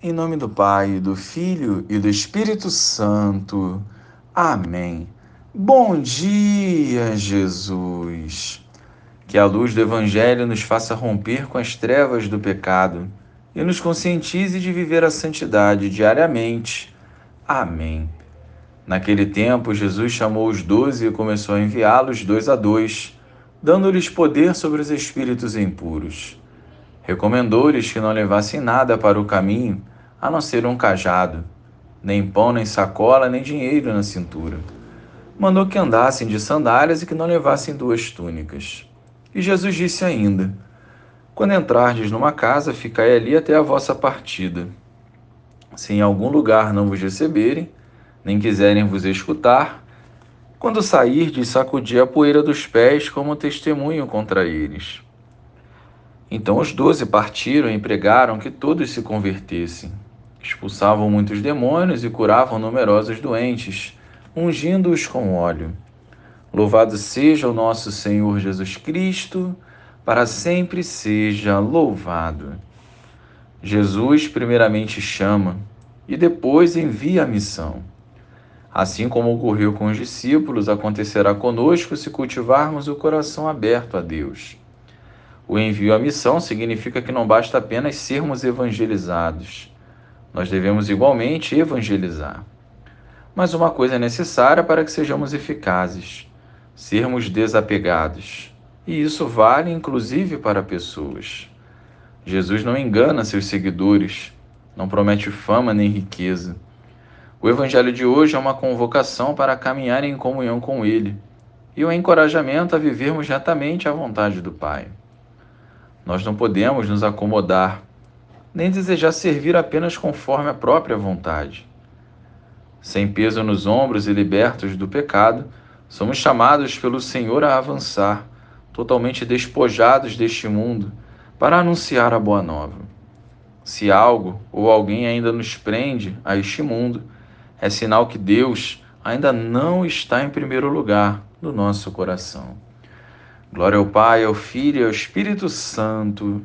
Em nome do Pai, do Filho e do Espírito Santo. Amém. Bom dia, Jesus. Que a luz do Evangelho nos faça romper com as trevas do pecado e nos conscientize de viver a santidade diariamente. Amém. Naquele tempo, Jesus chamou os doze e começou a enviá-los dois a dois, dando-lhes poder sobre os espíritos impuros. Recomendou-lhes que não levassem nada para o caminho, a não ser um cajado, nem pão, nem sacola, nem dinheiro na cintura. Mandou que andassem de sandálias e que não levassem duas túnicas. E Jesus disse ainda: Quando entrardes numa casa, ficai ali até a vossa partida. Se em algum lugar não vos receberem, nem quiserem vos escutar, quando sairdes, sacudi a poeira dos pés como testemunho contra eles. Então os doze partiram e pregaram que todos se convertessem. Expulsavam muitos demônios e curavam numerosos doentes, ungindo-os com óleo. Louvado seja o nosso Senhor Jesus Cristo, para sempre seja louvado. Jesus primeiramente chama e depois envia a missão. Assim como ocorreu com os discípulos, acontecerá conosco se cultivarmos o coração aberto a Deus. O envio à missão significa que não basta apenas sermos evangelizados. Nós devemos igualmente evangelizar. Mas uma coisa é necessária para que sejamos eficazes: sermos desapegados. E isso vale inclusive para pessoas. Jesus não engana seus seguidores, não promete fama nem riqueza. O Evangelho de hoje é uma convocação para caminhar em comunhão com Ele e um encorajamento a vivermos retamente a vontade do Pai. Nós não podemos nos acomodar, nem desejar servir apenas conforme a própria vontade. Sem peso nos ombros e libertos do pecado, somos chamados pelo Senhor a avançar, totalmente despojados deste mundo, para anunciar a boa nova. Se algo ou alguém ainda nos prende a este mundo, é sinal que Deus ainda não está em primeiro lugar no nosso coração. Glória ao Pai, ao Filho e ao Espírito Santo,